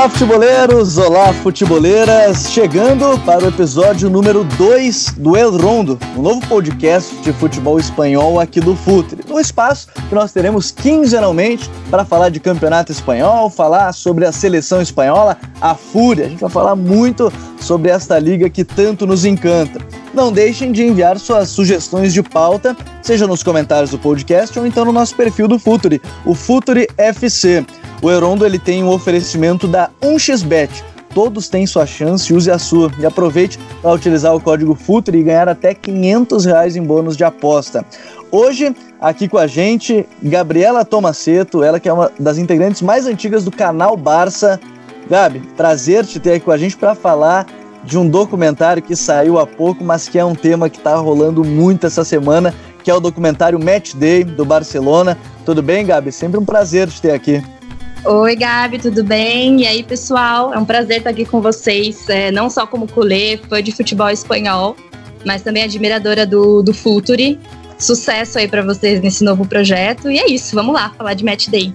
Olá, futeboleiros! Olá, futeboleiras! Chegando para o episódio número 2 do El Rondo, um novo podcast de futebol espanhol aqui do Futre. No espaço que nós teremos quinzenalmente para falar de campeonato espanhol, falar sobre a seleção espanhola, a Fúria. A gente vai falar muito sobre esta liga que tanto nos encanta. Não deixem de enviar suas sugestões de pauta, seja nos comentários do podcast ou então no nosso perfil do Futuri, o Futuri FC. O Herondo ele tem um oferecimento da 1xBet. Todos têm sua chance, use a sua e aproveite para utilizar o código FUTURI e ganhar até 500 reais em bônus de aposta. Hoje, aqui com a gente, Gabriela Tomaceto, ela que é uma das integrantes mais antigas do canal Barça. Gabi, prazer te ter aqui com a gente para falar de um documentário que saiu há pouco, mas que é um tema que está rolando muito essa semana, que é o documentário Match Day do Barcelona. Tudo bem, Gabi? Sempre um prazer te ter aqui. Oi, Gabi, tudo bem? E aí, pessoal? É um prazer estar aqui com vocês, é, não só como culé, fã de futebol espanhol, mas também admiradora do, do Futuri. Sucesso aí para vocês nesse novo projeto. E é isso, vamos lá falar de Match Day.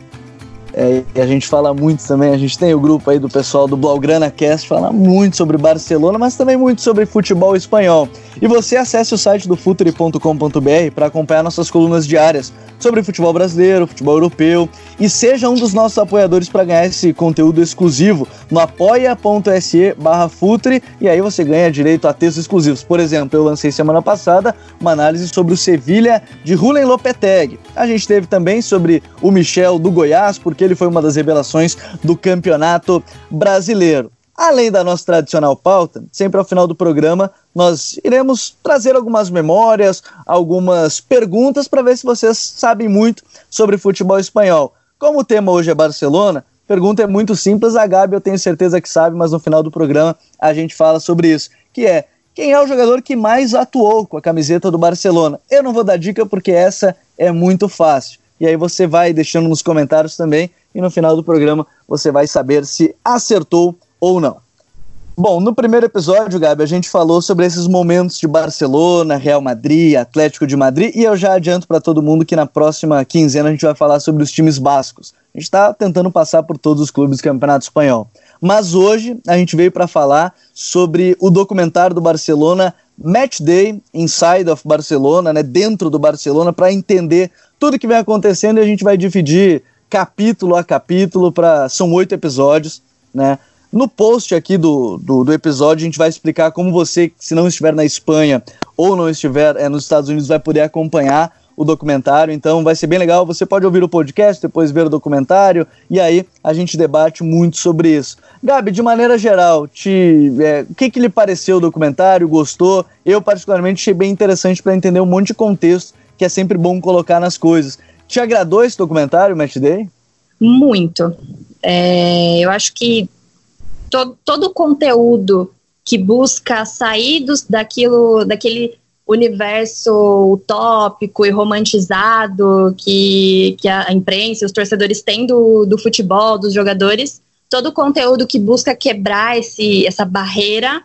É, e a gente fala muito também, a gente tem o grupo aí do pessoal do Blaugrana Cast, fala muito sobre Barcelona, mas também muito sobre futebol espanhol. E você acesse o site do futuri.com.br para acompanhar nossas colunas diárias sobre futebol brasileiro, futebol europeu e seja um dos nossos apoiadores para ganhar esse conteúdo exclusivo no apoia.se Futre e aí você ganha direito a textos exclusivos. Por exemplo, eu lancei semana passada uma análise sobre o Sevilha de Rulen Lopetegui. A gente teve também sobre o Michel do Goiás, porque ele foi uma das revelações do campeonato brasileiro. Além da nossa tradicional pauta, sempre ao final do programa nós iremos trazer algumas memórias, algumas perguntas para ver se vocês sabem muito sobre futebol espanhol. Como o tema hoje é Barcelona, pergunta é muito simples, a Gabi eu tenho certeza que sabe, mas no final do programa a gente fala sobre isso, que é quem é o jogador que mais atuou com a camiseta do Barcelona? Eu não vou dar dica porque essa é muito fácil. E aí você vai deixando nos comentários também e no final do programa você vai saber se acertou ou não. Bom, no primeiro episódio, Gabi, a gente falou sobre esses momentos de Barcelona, Real Madrid, Atlético de Madrid, e eu já adianto para todo mundo que na próxima quinzena a gente vai falar sobre os times bascos. A gente está tentando passar por todos os clubes do Campeonato Espanhol. Mas hoje a gente veio para falar sobre o documentário do Barcelona Match Day Inside of Barcelona, né, dentro do Barcelona, para entender tudo que vem acontecendo e a gente vai dividir capítulo a capítulo para são oito episódios, né? No post aqui do, do, do, episódio, a gente vai explicar como você, se não estiver na Espanha ou não estiver é, nos Estados Unidos, vai poder acompanhar o documentário. Então vai ser bem legal. Você pode ouvir o podcast, depois ver o documentário, e aí a gente debate muito sobre isso. Gabi, de maneira geral, te, é, o que, que lhe pareceu o documentário? Gostou? Eu, particularmente, achei bem interessante para entender um monte de contexto que é sempre bom colocar nas coisas. Te agradou esse documentário, Match Day? Muito. É, eu acho que todo, todo o conteúdo que busca sair dos, daquilo, daquele universo utópico e romantizado que, que a imprensa, os torcedores têm do, do futebol, dos jogadores, todo o conteúdo que busca quebrar esse, essa barreira,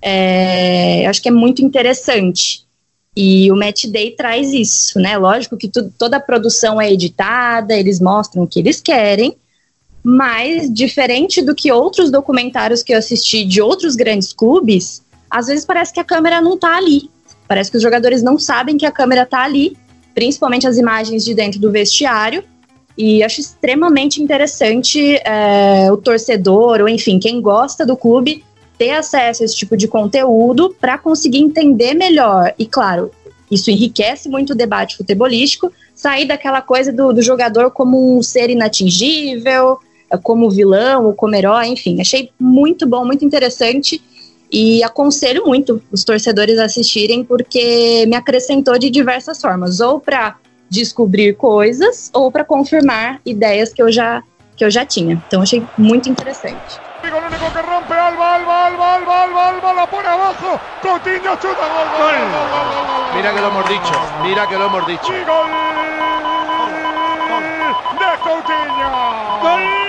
é, eu acho que é muito interessante. E o Match Day traz isso, né? Lógico que tu, toda a produção é editada, eles mostram o que eles querem, mas, diferente do que outros documentários que eu assisti de outros grandes clubes, às vezes parece que a câmera não tá ali. Parece que os jogadores não sabem que a câmera tá ali, principalmente as imagens de dentro do vestiário. E acho extremamente interessante é, o torcedor, ou enfim, quem gosta do clube, ter acesso a esse tipo de conteúdo para conseguir entender melhor. E claro, isso enriquece muito o debate futebolístico, sair daquela coisa do, do jogador como um ser inatingível, como vilão ou como herói, enfim, achei muito bom, muito interessante e aconselho muito os torcedores a assistirem porque me acrescentou de diversas formas, ou para descobrir coisas ou para confirmar ideias que eu já que eu já tinha. Então achei muito interessante. El único que rompe Alba, Alba, Alba, Alba, Alba, Alba, la pone abajo. Coutinho chuta, gol, gol, gol, gol, gol, Mira que lo hemos dicho, mira que lo hemos dicho. Y gol de Coutinho. Vaya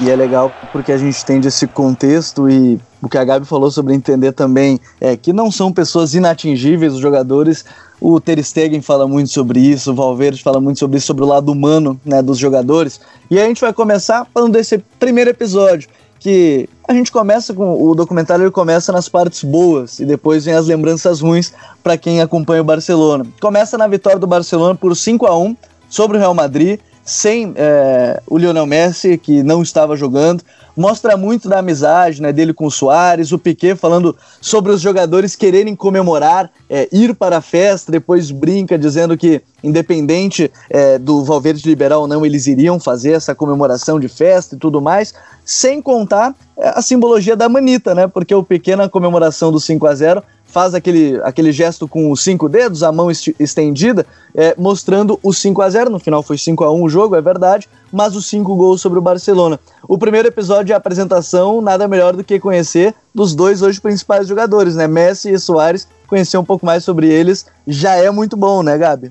E é legal porque a gente entende esse contexto e o que a Gabi falou sobre entender também é que não são pessoas inatingíveis os jogadores. O Ter Stegen fala muito sobre isso, o Valverde fala muito sobre isso, sobre o lado humano né, dos jogadores. E a gente vai começar falando desse primeiro episódio, que a gente começa com o documentário ele começa nas partes boas e depois vem as lembranças ruins para quem acompanha o Barcelona. Começa na vitória do Barcelona por 5 a 1 sobre o Real Madrid sem é, o Lionel Messi, que não estava jogando. Mostra muito da amizade né, dele com o Soares, o Piquet falando sobre os jogadores quererem comemorar, é, ir para a festa, depois brinca dizendo que, independente é, do Valverde liberar ou não, eles iriam fazer essa comemoração de festa e tudo mais, sem contar é, a simbologia da manita, né? Porque o Piquet na comemoração do 5 a 0 faz aquele, aquele gesto com os cinco dedos, a mão estendida, é, mostrando o 5 a 0 No final foi 5 a 1 o jogo, é verdade, mas os cinco gols sobre o Barcelona. O primeiro episódio de apresentação, nada melhor do que conhecer dos dois hoje principais jogadores, né? Messi e Soares. Conhecer um pouco mais sobre eles já é muito bom, né, Gabi?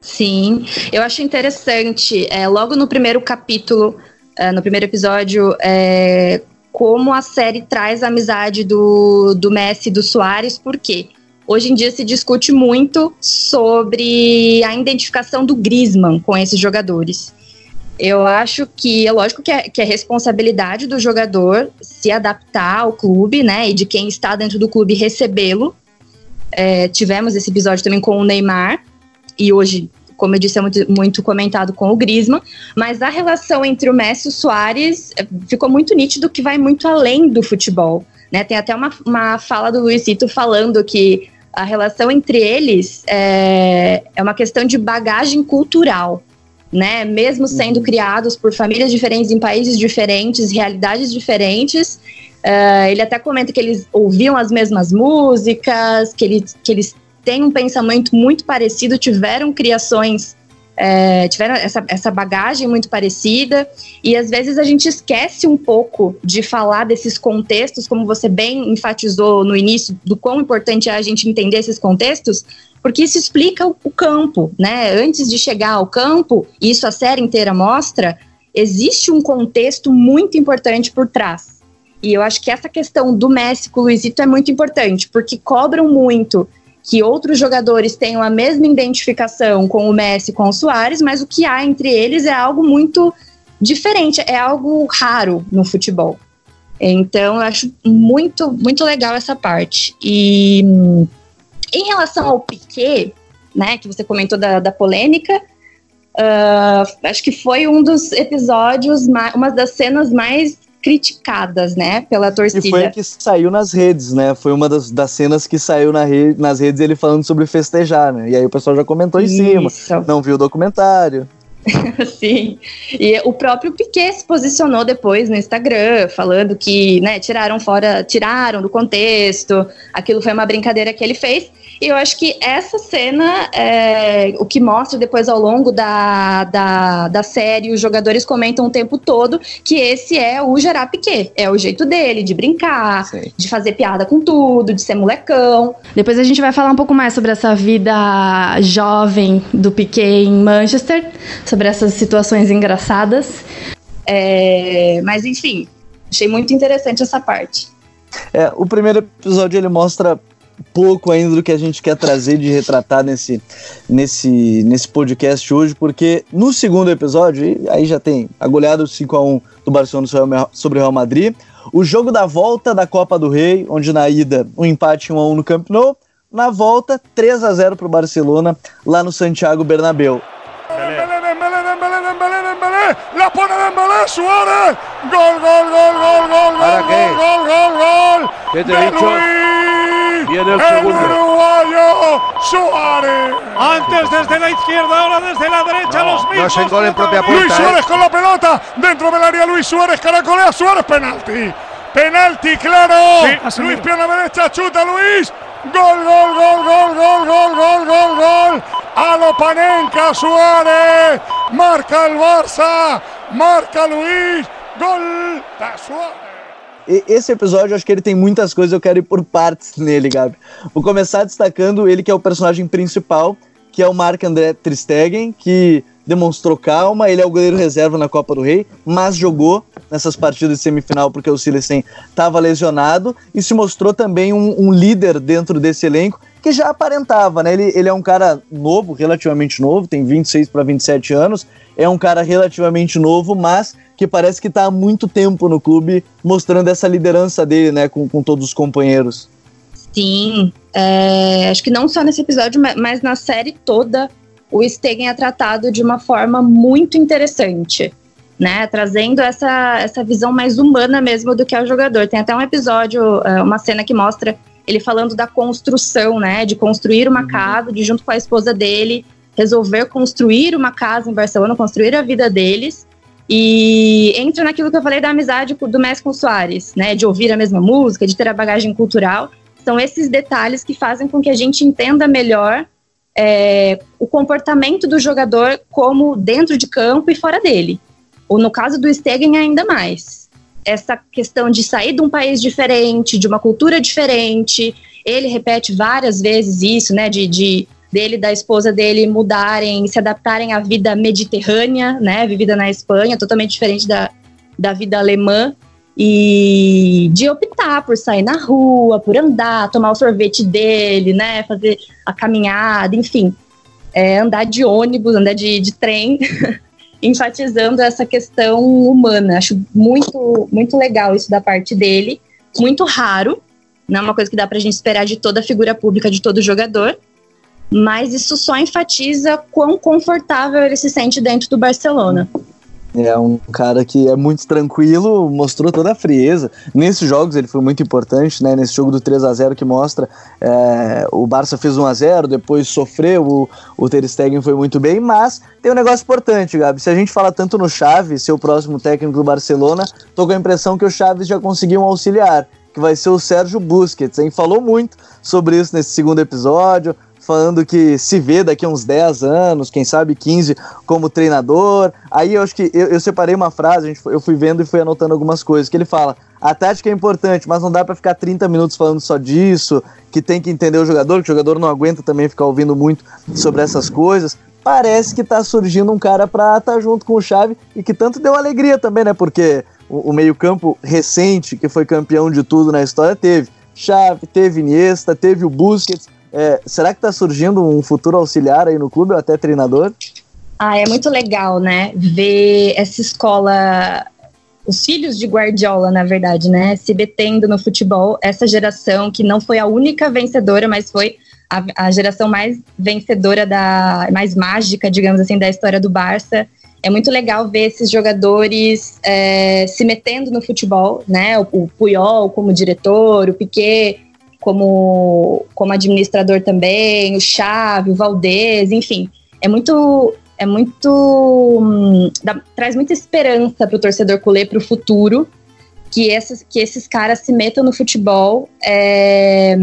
Sim, eu acho interessante. É, logo no primeiro capítulo, é, no primeiro episódio, é, como a série traz a amizade do, do Messi e do Soares, porque hoje em dia se discute muito sobre a identificação do Griezmann com esses jogadores. Eu acho que é lógico que é, que é responsabilidade do jogador se adaptar ao clube, né? E de quem está dentro do clube recebê-lo. É, tivemos esse episódio também com o Neymar, e hoje como eu disse, é muito, muito comentado com o Griezmann, mas a relação entre o Messi e o Soares eh, ficou muito nítido que vai muito além do futebol. Né? Tem até uma, uma fala do Luizito falando que a relação entre eles é, é uma questão de bagagem cultural. Né? Mesmo sendo uhum. criados por famílias diferentes em países diferentes, realidades diferentes, uh, ele até comenta que eles ouviam as mesmas músicas, que, ele, que eles têm um pensamento muito parecido, tiveram criações, é, tiveram essa, essa bagagem muito parecida, e às vezes a gente esquece um pouco de falar desses contextos, como você bem enfatizou no início, do quão importante é a gente entender esses contextos, porque isso explica o, o campo, né? Antes de chegar ao campo, isso a série inteira mostra, existe um contexto muito importante por trás. E eu acho que essa questão do Messi com o Luizito é muito importante, porque cobram muito que outros jogadores tenham a mesma identificação com o Messi, com o Soares, mas o que há entre eles é algo muito diferente, é algo raro no futebol. Então, eu acho muito, muito legal essa parte. E em relação ao Piquet, né, que você comentou da, da polêmica, uh, acho que foi um dos episódios, uma das cenas mais criticadas, né, pela torcida. E foi a que saiu nas redes, né? Foi uma das, das cenas que saiu na rede, nas redes ele falando sobre festejar, né? E aí o pessoal já comentou em Isso. cima. Não viu o documentário. Sim. E o próprio Piquet se posicionou depois no Instagram, falando que, né, tiraram fora, tiraram do contexto, aquilo foi uma brincadeira que ele fez. E eu acho que essa cena, é, o que mostra depois ao longo da, da, da série, os jogadores comentam o tempo todo que esse é o Gerard Piquet. É o jeito dele de brincar, Sim. de fazer piada com tudo, de ser molecão. Depois a gente vai falar um pouco mais sobre essa vida jovem do Piquet em Manchester, sobre essas situações engraçadas. É, mas enfim, achei muito interessante essa parte. É, o primeiro episódio ele mostra pouco ainda do que a gente quer trazer de retratar nesse, nesse, nesse podcast hoje, porque no segundo episódio, aí já tem a goleada 5 a 1 do Barcelona sobre o Real Madrid, o jogo da volta da Copa do Rei, onde na ida um empate 1 a 1 no Camp Nou, na volta 3 a 0 para o Barcelona lá no Santiago Bernabéu. La pone Dembélé, Suárez, gol, gol, gol, gol, gol, gol, gol, gol, gol, gol, ¿Qué te he dicho? Viene el, segundo. uruguayo Suárez. Antes desde la izquierda, ahora desde la derecha, los mismos. No es gol en propia puerta. Luis Suárez ¿eh? con la pelota, dentro del área Luis Suárez, caracolea Suárez, penalti. Penalti, claro. Sí, Luis pierna derecha, chuta Luis. Gol, gol, gol, gol, gol, gol, gol, gol, gol. Alopanenka Suárez. Marca el Barça. Marca Luis. Gol da Suárez. Esse episódio, acho que ele tem muitas coisas, eu quero ir por partes nele, Gabi. Vou começar destacando ele que é o personagem principal, que é o Marc André Tristegen, que demonstrou calma, ele é o goleiro reserva na Copa do Rei, mas jogou nessas partidas de semifinal porque o Silecen estava lesionado e se mostrou também um, um, líder dentro desse elenco que já aparentava, né? Ele, ele é um cara novo, relativamente novo, tem 26 para 27 anos, é um cara relativamente novo, mas que parece que está há muito tempo no clube mostrando essa liderança dele, né, com, com todos os companheiros. Sim, é, acho que não só nesse episódio, mas na série toda, o Stegen é tratado de uma forma muito interessante, né? Trazendo essa, essa visão mais humana mesmo do que é o jogador. Tem até um episódio, é, uma cena que mostra ele falando da construção, né? De construir uma uhum. casa, de junto com a esposa dele, resolver construir uma casa em Barcelona, construir a vida deles. E entra naquilo que eu falei da amizade do Messi com o Soares, né? De ouvir a mesma música, de ter a bagagem cultural. São esses detalhes que fazem com que a gente entenda melhor é, o comportamento do jogador como dentro de campo e fora dele. Ou no caso do Stegen, ainda mais. Essa questão de sair de um país diferente, de uma cultura diferente. Ele repete várias vezes isso, né? De, de dele da esposa dele mudarem, se adaptarem à vida mediterrânea, né? Vivida na Espanha, totalmente diferente da, da vida alemã e de optar por sair na rua, por andar, tomar o sorvete dele, né, fazer a caminhada, enfim, é, andar de ônibus, andar de, de trem, enfatizando essa questão humana. Acho muito, muito legal isso da parte dele, muito raro, não é uma coisa que dá pra gente esperar de toda figura pública, de todo jogador, mas isso só enfatiza quão confortável ele se sente dentro do Barcelona. É um cara que é muito tranquilo, mostrou toda a frieza. Nesses jogos ele foi muito importante, né? Nesse jogo do 3 a 0 que mostra é, o Barça fez 1 a 0 depois sofreu, o, o Ter Stegen foi muito bem, mas tem um negócio importante, Gabi. Se a gente fala tanto no Chaves, seu próximo técnico do Barcelona, tô com a impressão que o Chaves já conseguiu um auxiliar, que vai ser o Sérgio Busquets, hein? Falou muito sobre isso nesse segundo episódio, falando que se vê daqui a uns 10 anos, quem sabe 15, como treinador. Aí eu acho que eu, eu separei uma frase, gente, eu fui vendo e fui anotando algumas coisas, que ele fala: a tática é importante, mas não dá para ficar 30 minutos falando só disso, que tem que entender o jogador, que o jogador não aguenta também ficar ouvindo muito sobre essas coisas. Parece que tá surgindo um cara pra estar tá junto com o Xavi e que tanto deu alegria também, né? Porque o, o meio-campo recente, que foi campeão de tudo na história, teve Xavi, teve Iniesta, teve o Busquets, é, será que está surgindo um futuro auxiliar aí no clube ou até treinador? Ah, é muito legal, né? Ver essa escola, os filhos de Guardiola, na verdade, né? Se detendo no futebol, essa geração que não foi a única vencedora, mas foi a, a geração mais vencedora da, mais mágica, digamos assim, da história do Barça. É muito legal ver esses jogadores é, se metendo no futebol, né? O, o Puyol como diretor, o Piquet como, como administrador também, o Chave, o Valdez, enfim. É muito. É muito. Hum, dá, traz muita esperança para o torcedor culé para o futuro que esses, que esses caras se metam no futebol. É,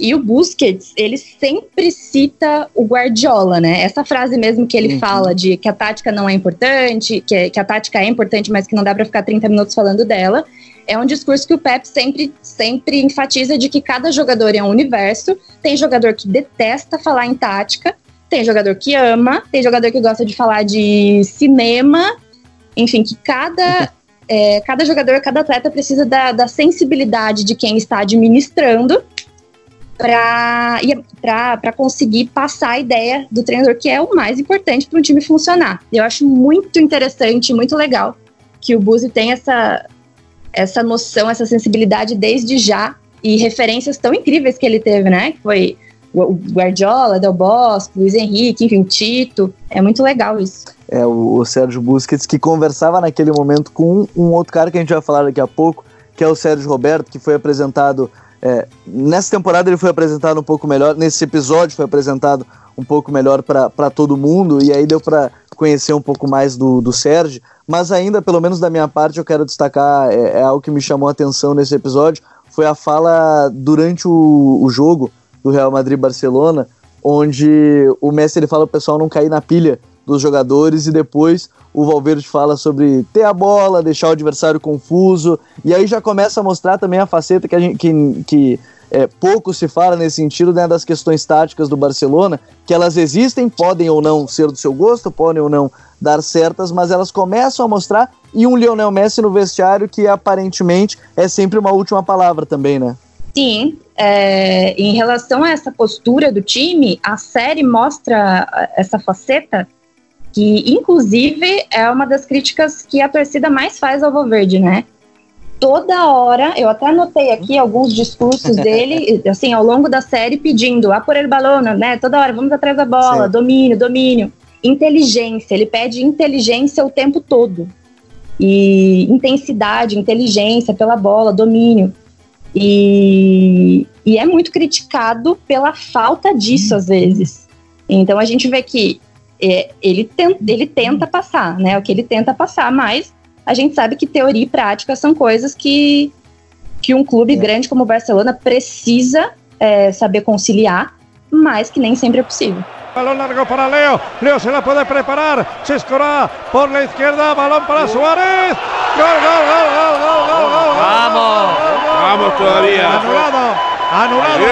e o Busquets, ele sempre cita o Guardiola, né? Essa frase mesmo que ele uhum. fala de que a tática não é importante, que, que a tática é importante, mas que não dá para ficar 30 minutos falando dela é um discurso que o Pep sempre, sempre enfatiza de que cada jogador é um universo. Tem jogador que detesta falar em tática, tem jogador que ama, tem jogador que gosta de falar de cinema. Enfim, que cada, é, cada jogador, cada atleta precisa da, da sensibilidade de quem está administrando para conseguir passar a ideia do treinador, que é o mais importante para um time funcionar. Eu acho muito interessante, muito legal que o Buzi tem essa, essa noção, essa sensibilidade desde já e referências tão incríveis que ele teve, né? Que foi o Guardiola, Del Bosque, Luiz Henrique, enfim, o Tito. É muito legal isso. É, o, o Sérgio Busquets que conversava naquele momento com um, um, outro cara que a gente vai falar daqui a pouco, que é o Sérgio Roberto, que foi apresentado. É, nessa temporada ele foi apresentado um pouco melhor, nesse episódio foi apresentado um pouco melhor para todo mundo, e aí deu para conhecer um pouco mais do, do Sérgio. Mas ainda, pelo menos da minha parte, eu quero destacar, é, é algo que me chamou a atenção nesse episódio, foi a fala durante o, o jogo do Real Madrid-Barcelona, onde o Messi ele fala o pessoal não cair na pilha dos jogadores e depois o Valverde fala sobre ter a bola, deixar o adversário confuso, e aí já começa a mostrar também a faceta que, gente, que, que é, pouco se fala nesse sentido né, das questões táticas do Barcelona, que elas existem, podem ou não ser do seu gosto, podem ou não dar certas, mas elas começam a mostrar e um Lionel Messi no vestiário que aparentemente é sempre uma última palavra também, né? Sim, é, em relação a essa postura do time, a série mostra essa faceta que, inclusive, é uma das críticas que a torcida mais faz ao Valverde, né? Toda hora, eu até anotei aqui alguns discursos dele, assim, ao longo da série, pedindo, a por el balão, né? Toda hora, vamos atrás da bola, Sim. domínio, domínio. Inteligência, ele pede inteligência o tempo todo. E intensidade, inteligência pela bola, domínio. E, e é muito criticado pela falta disso, às vezes. Então a gente vê que é, ele, tem, ele tenta passar, né? O que ele tenta passar, mas a gente sabe que teoria e prática são coisas que, que um clube é. grande como o Barcelona precisa é, saber conciliar, mas que nem sempre é possível. Balón largo para Leo. Leo se la puede preparar. Se escora por la izquierda. Balón para Suárez. Gol, gol, gol, gol, gol, gol, gol. Vamos. Vamos todavía. Anulado. Anulado.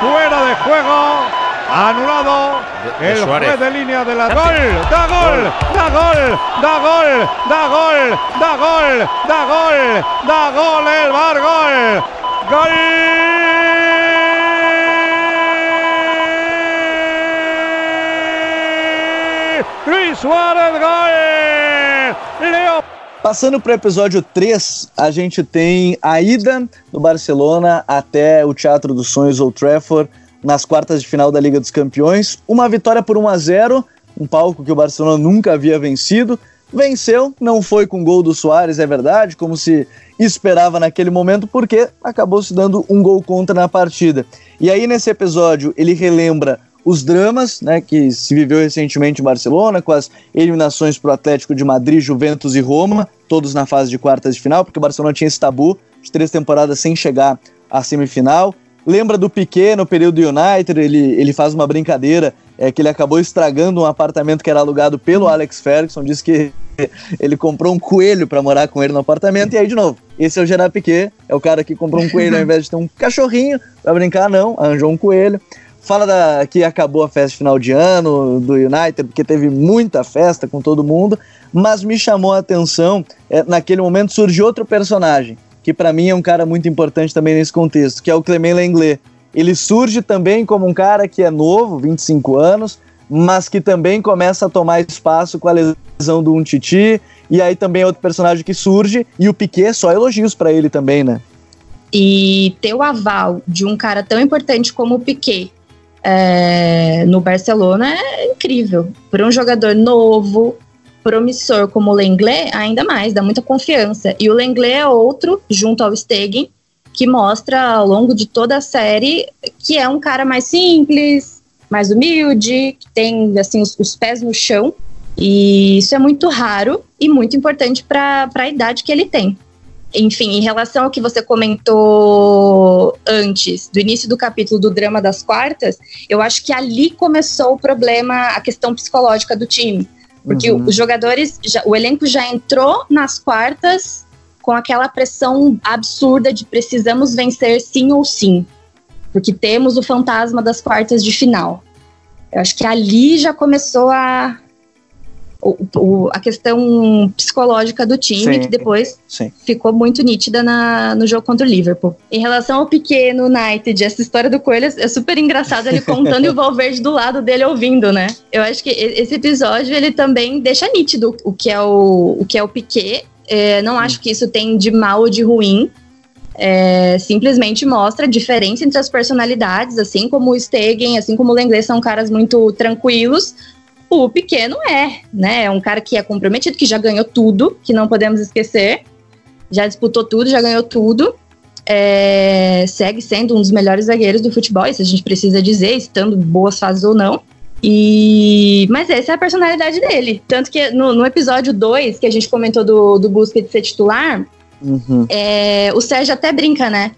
Fuera de juego. Anulado. El juez de línea de la. Gol. Da gol. Da gol. Da gol. Da gol. Da gol. Da gol. Da gol. El bar gol. Gol. Luis Suárez, gol! Leo. Passando para o episódio 3, a gente tem a ida do Barcelona até o Teatro dos Sonhos Old Trafford nas quartas de final da Liga dos Campeões. Uma vitória por 1 a 0, um palco que o Barcelona nunca havia vencido. Venceu, não foi com gol do Soares, é verdade, como se esperava naquele momento, porque acabou se dando um gol contra na partida. E aí, nesse episódio, ele relembra os dramas né, que se viveu recentemente em Barcelona, com as eliminações para o Atlético de Madrid, Juventus e Roma, todos na fase de quartas de final, porque o Barcelona tinha esse tabu de três temporadas sem chegar à semifinal. Lembra do Piquet no período do United, ele, ele faz uma brincadeira, é que ele acabou estragando um apartamento que era alugado pelo Alex Ferguson, diz que ele comprou um coelho para morar com ele no apartamento, e aí de novo, esse é o Gerard Piquet, é o cara que comprou um coelho ao invés de ter um cachorrinho para brincar, não, arranjou um coelho. Fala da, que acabou a festa final de ano do United, porque teve muita festa com todo mundo, mas me chamou a atenção, é, naquele momento surgiu outro personagem, que para mim é um cara muito importante também nesse contexto, que é o Clement Lenglet. Ele surge também como um cara que é novo, 25 anos, mas que também começa a tomar espaço com a lesão do Untiti, e aí também é outro personagem que surge, e o Piquet, só elogios para ele também, né? E ter o aval de um cara tão importante como o Piquet, é, no Barcelona é incrível. Para um jogador novo, promissor como o Lenglet, ainda mais, dá muita confiança. E o Lenglet é outro, junto ao Stegen, que mostra ao longo de toda a série que é um cara mais simples, mais humilde, que tem assim os, os pés no chão. E isso é muito raro e muito importante para a idade que ele tem enfim, em relação ao que você comentou antes, do início do capítulo do drama das quartas, eu acho que ali começou o problema, a questão psicológica do time. Porque uhum. os jogadores, já, o elenco já entrou nas quartas com aquela pressão absurda de precisamos vencer sim ou sim. Porque temos o fantasma das quartas de final. Eu acho que ali já começou a, o, o, a questão psicológica do time, sim, que depois sim. ficou muito nítida na, no jogo contra o Liverpool. Em relação ao pequeno United, essa história do Coelho é super engraçada ele contando e o Valverde do lado dele ouvindo, né? Eu acho que esse episódio ele também deixa nítido o que é o, o, que é o Piquet. É, não acho que isso tem de mal ou de ruim. É, simplesmente mostra a diferença entre as personalidades, assim como o Stegen, assim como o Lenglet são caras muito tranquilos, o pequeno é, né? É um cara que é comprometido, que já ganhou tudo, que não podemos esquecer. Já disputou tudo, já ganhou tudo. É, segue sendo um dos melhores zagueiros do futebol, isso a gente precisa dizer, estando boas fases ou não. E mas essa é a personalidade dele. Tanto que no, no episódio 2, que a gente comentou do, do Busquets ser titular, uhum. é, o Sérgio até brinca, né?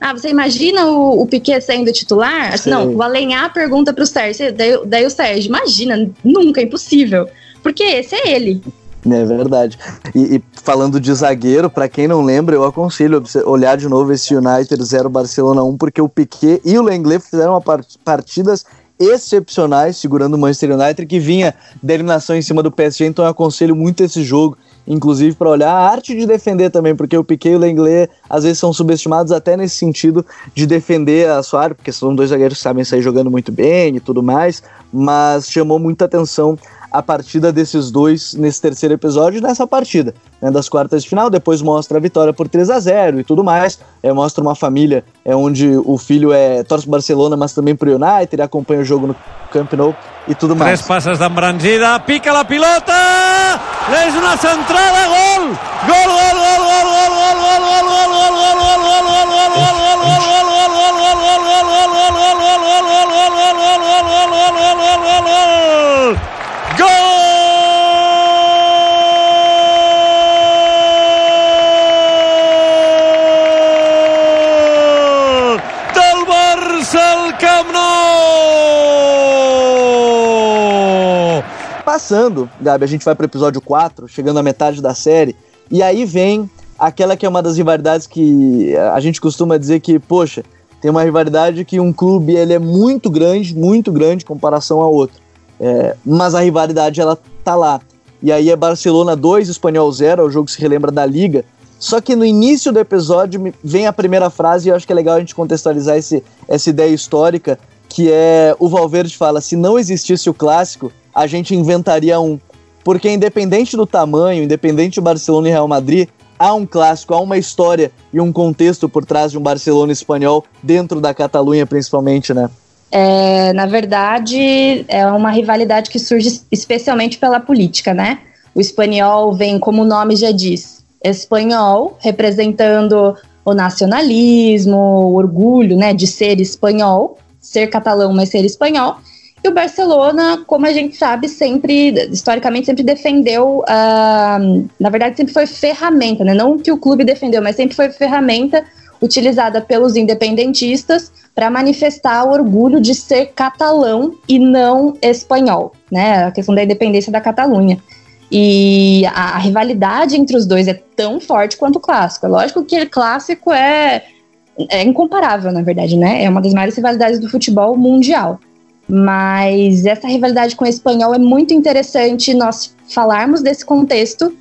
Ah, você imagina o, o Piquet sendo titular? Assim, não, o Alenhar pergunta pro Sérgio, daí, daí o Sérgio, imagina, nunca, impossível. Porque esse é ele. É verdade. E, e falando de zagueiro, para quem não lembra, eu aconselho olhar de novo esse United 0 Barcelona 1, porque o Piquet e o Lenglet fizeram partidas excepcionais, segurando o Manchester United, que vinha da eliminação em cima do PSG, então eu aconselho muito esse jogo, inclusive para olhar a arte de defender também, porque o Piquet e o Lenglet às vezes são subestimados até nesse sentido de defender a sua área, porque são dois zagueiros que sabem sair jogando muito bem e tudo mais, mas chamou muita atenção a partida desses dois nesse terceiro episódio nessa partida né, das quartas de final. Depois mostra a vitória por 3 a 0 e tudo mais. É, mostra uma família é onde o filho é torce pro Barcelona, mas também pro United, ele acompanha o jogo no Camp Nou e tudo mais. Três passes d'embranzida, pica la pilota, és centrada, gol! Gol, gol, gol, gol, gol, passando, Gabi, a gente vai para o episódio 4, chegando à metade da série, e aí vem aquela que é uma das rivalidades que a gente costuma dizer que, poxa, tem uma rivalidade que um clube ele é muito grande, muito grande em comparação a outro. É, mas a rivalidade ela tá lá. E aí é Barcelona 2, Espanhol 0, é o jogo que se relembra da Liga. Só que no início do episódio vem a primeira frase e eu acho que é legal a gente contextualizar esse, essa ideia histórica, que é o Valverde fala: se não existisse o clássico, a gente inventaria um. Porque independente do tamanho, independente do Barcelona e Real Madrid, há um clássico, há uma história e um contexto por trás de um Barcelona espanhol dentro da Catalunha, principalmente, né? É, na verdade, é uma rivalidade que surge especialmente pela política, né? O espanhol vem, como o nome já diz, espanhol, representando o nacionalismo, o orgulho, né, de ser espanhol, ser catalão, mas ser espanhol. E o Barcelona, como a gente sabe, sempre, historicamente, sempre defendeu, uh, na verdade, sempre foi ferramenta, né? Não que o clube defendeu, mas sempre foi ferramenta utilizada pelos independentistas para manifestar o orgulho de ser catalão e não espanhol, né? A questão da independência da Catalunha. E a, a rivalidade entre os dois é tão forte quanto o clássico. É lógico que o clássico é, é incomparável, na verdade, né? É uma das maiores rivalidades do futebol mundial. Mas essa rivalidade com o espanhol é muito interessante nós falarmos desse contexto,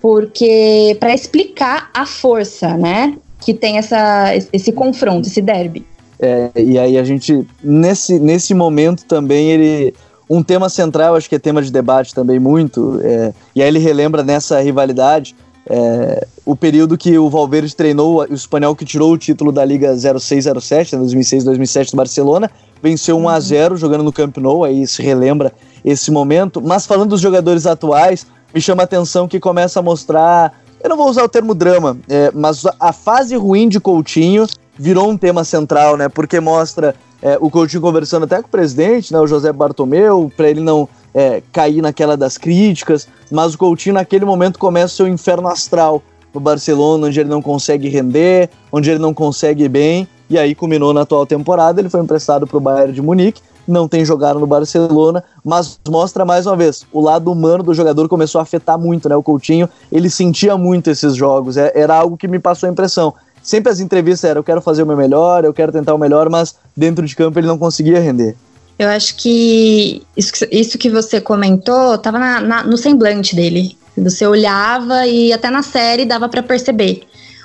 porque para explicar a força, né, que tem essa, esse confronto, esse derby. É, e aí a gente, nesse, nesse momento também, ele. Um tema central, acho que é tema de debate também muito, é, e aí ele relembra nessa rivalidade é, o período que o Valverde treinou o espanhol que tirou o título da Liga 0607, 2006-2007 do Barcelona, venceu 1 a 0 jogando no Camp Nou, aí se relembra esse momento. Mas falando dos jogadores atuais, me chama a atenção que começa a mostrar, eu não vou usar o termo drama, é, mas a fase ruim de Coutinho virou um tema central, né? Porque mostra é, o Coutinho conversando até com o presidente, né, o José Bartomeu, para ele não é, cair naquela das críticas, mas o Coutinho naquele momento começa o seu inferno astral no Barcelona, onde ele não consegue render, onde ele não consegue bem, e aí culminou na atual temporada, ele foi emprestado para o Bayern de Munique, não tem jogado no Barcelona, mas mostra mais uma vez, o lado humano do jogador começou a afetar muito, né? O Coutinho, ele sentia muito esses jogos, é, era algo que me passou a impressão. Sempre as entrevistas eram, eu quero fazer o meu melhor, eu quero tentar o melhor, mas dentro de campo ele não conseguia render. Eu acho que isso, isso que você comentou estava no semblante dele. Você olhava e até na série dava para perceber.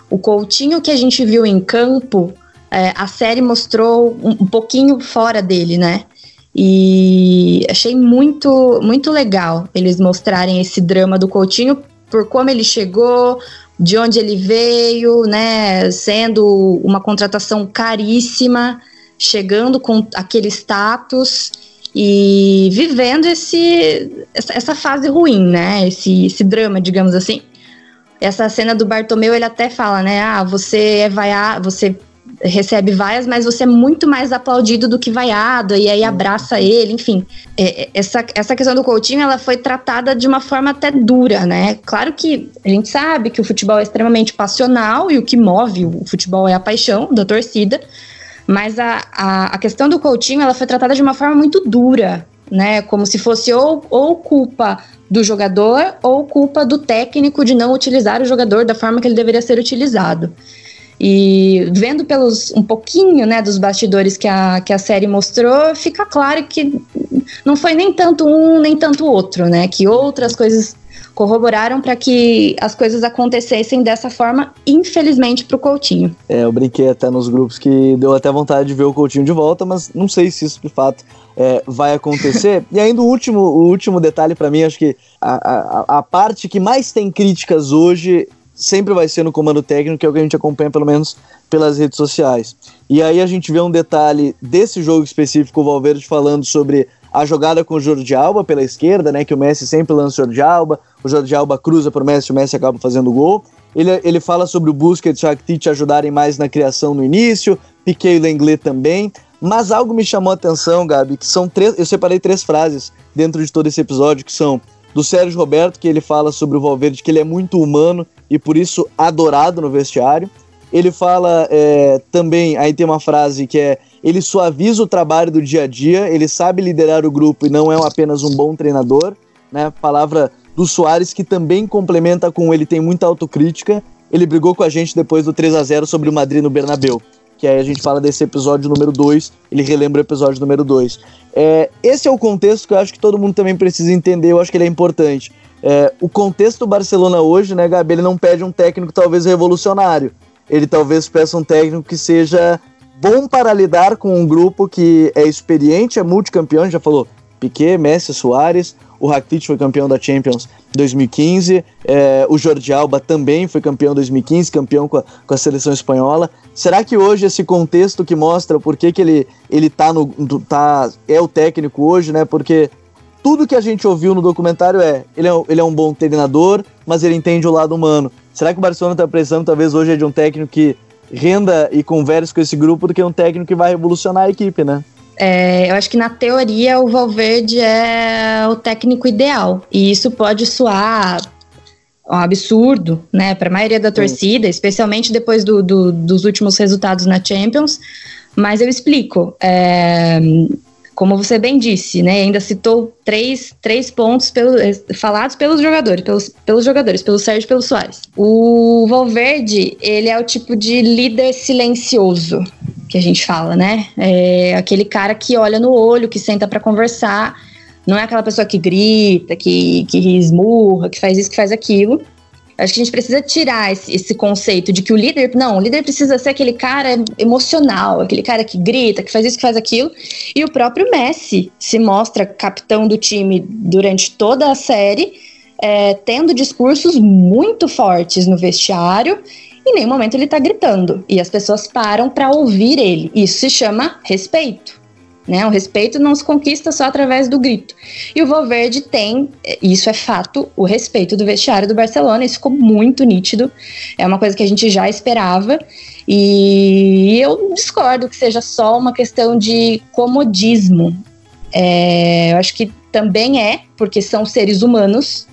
O Coutinho que a gente viu em campo, é, a série mostrou um, um, pouquinho fora dele, né? E achei muito, muito legal eles mostrarem esse drama do Coutinho por como ele chegou, de onde ele veio, né? Sendo uma contratação caríssima chegando com aquele status e vivendo esse, essa, fase ruim, né? Esse, esse drama, digamos assim. Essa cena do Bartomeu, ele até fala, né? Ah, você é vaiado, você recebe vaias, mas você é muito mais aplaudido do que vaiado, e aí abraça ele, enfim. É, é, essa, essa questão do Coutinho, ela foi tratada de uma forma até dura, né? Claro que a gente sabe que o futebol é extremamente passional, e o que move o futebol é a paixão da torcida, mas a, a, a questão do Coutinho ela foi tratada de uma forma muito dura. né? Como se fosse ou, ou culpa do jogador ou culpa do técnico de não utilizar o jogador da forma que ele deveria ser utilizado. E vendo pelos um pouquinho né, dos bastidores que a, que a série mostrou, fica claro que não foi nem tanto um nem tanto outro, né? Que outras coisas corroboraram para que as coisas acontecessem dessa forma, infelizmente, para o Coutinho. É, eu brinquei até nos grupos que deu até vontade de ver o Coutinho de volta, mas não sei se isso de fato é, vai acontecer. e ainda o último, o último detalhe para mim, acho que a, a, a parte que mais tem críticas hoje sempre vai ser no comando técnico, que é o que a gente acompanha pelo menos pelas redes sociais. E aí a gente vê um detalhe desse jogo específico, o Valverde falando sobre a jogada com o Jordi Alba pela esquerda, né, que o Messi sempre lança o Jordi Alba, o Jordi Alba cruza para o Messi, o Messi acaba fazendo gol. Ele, ele fala sobre o Busquets e o Rakitic ajudarem mais na criação no início, Piquet e Lenglet também. Mas algo me chamou a atenção, Gabi, que são três, eu separei três frases dentro de todo esse episódio, que são do Sérgio Roberto, que ele fala sobre o Valverde, que ele é muito humano e por isso adorado no vestiário. Ele fala é, também, aí tem uma frase que é: ele suaviza o trabalho do dia a dia, ele sabe liderar o grupo e não é apenas um bom treinador. Né? Palavra do Soares, que também complementa com ele tem muita autocrítica. Ele brigou com a gente depois do 3 a 0 sobre o Madrid no Bernabeu. Que aí a gente fala desse episódio número 2, ele relembra o episódio número 2. É, esse é o contexto que eu acho que todo mundo também precisa entender, eu acho que ele é importante. É, o contexto do Barcelona hoje, né, Gabi, ele não pede um técnico talvez revolucionário. Ele talvez peça um técnico que seja bom para lidar com um grupo que é experiente, é multicampeão, já falou, Piquet, Messi, Soares, o Rakitic foi campeão da Champions 2015, é, o Jordi Alba também foi campeão 2015, campeão com a, com a, seleção espanhola. Será que hoje esse contexto que mostra por que, que ele, ele tá no, tá, é o técnico hoje, né? Porque tudo que a gente ouviu no documentário é ele, é ele é um bom treinador, mas ele entende o lado humano. Será que o Barcelona está precisando talvez hoje é de um técnico que renda e converse com esse grupo do que um técnico que vai revolucionar a equipe, né? É, eu acho que na teoria o Valverde é o técnico ideal. E isso pode soar um absurdo, né, para a maioria da torcida, Sim. especialmente depois do, do, dos últimos resultados na Champions. Mas eu explico. É, como você bem disse, né, ainda citou três, três pontos pelo, falados pelos jogadores, pelos, pelos jogadores, pelo Sérgio e pelo Soares. O Valverde, ele é o tipo de líder silencioso, que a gente fala, né? É aquele cara que olha no olho, que senta para conversar. Não é aquela pessoa que grita, que, que esmurra, que faz isso, que faz aquilo. Acho que a gente precisa tirar esse, esse, conceito de que o líder. Não, o líder precisa ser aquele cara emocional, aquele cara que grita, que faz isso, que faz aquilo. E o próprio Messi se mostra capitão do time durante toda a série, é, tendo discursos muito fortes no vestiário em nenhum momento ele está gritando. E as pessoas param para ouvir ele. Isso se chama respeito. Né? O respeito não se conquista só através do grito. E o Valverde tem, isso é fato, o respeito do vestiário do Barcelona. Isso ficou muito nítido. É uma coisa que a gente já esperava. E eu discordo que seja só uma questão de comodismo. É, eu acho que também é, porque são seres humanos